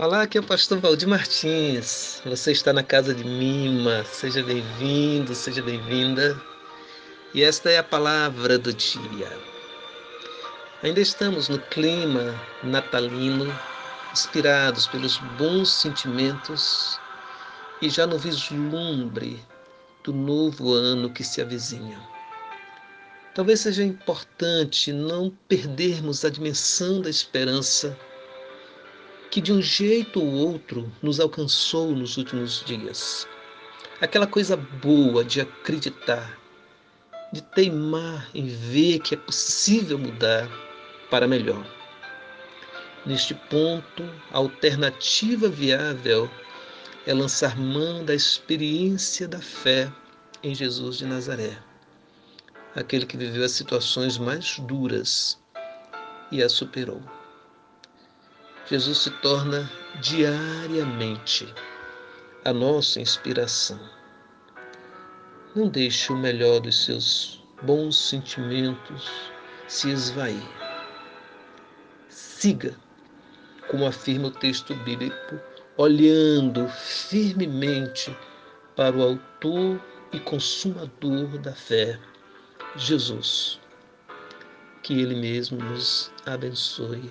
Olá, aqui é o pastor Valdir Martins. Você está na casa de Mima. Seja bem-vindo, seja bem-vinda. E esta é a palavra do dia. Ainda estamos no clima natalino, inspirados pelos bons sentimentos e já no vislumbre do novo ano que se avizinha. Talvez seja importante não perdermos a dimensão da esperança que de um jeito ou outro nos alcançou nos últimos dias. Aquela coisa boa de acreditar, de teimar em ver que é possível mudar para melhor. Neste ponto, a alternativa viável é lançar mão da experiência da fé em Jesus de Nazaré, aquele que viveu as situações mais duras e as superou. Jesus se torna diariamente a nossa inspiração. Não deixe o melhor dos seus bons sentimentos se esvair. Siga, como afirma o texto bíblico, olhando firmemente para o Autor e Consumador da fé, Jesus. Que Ele mesmo nos abençoe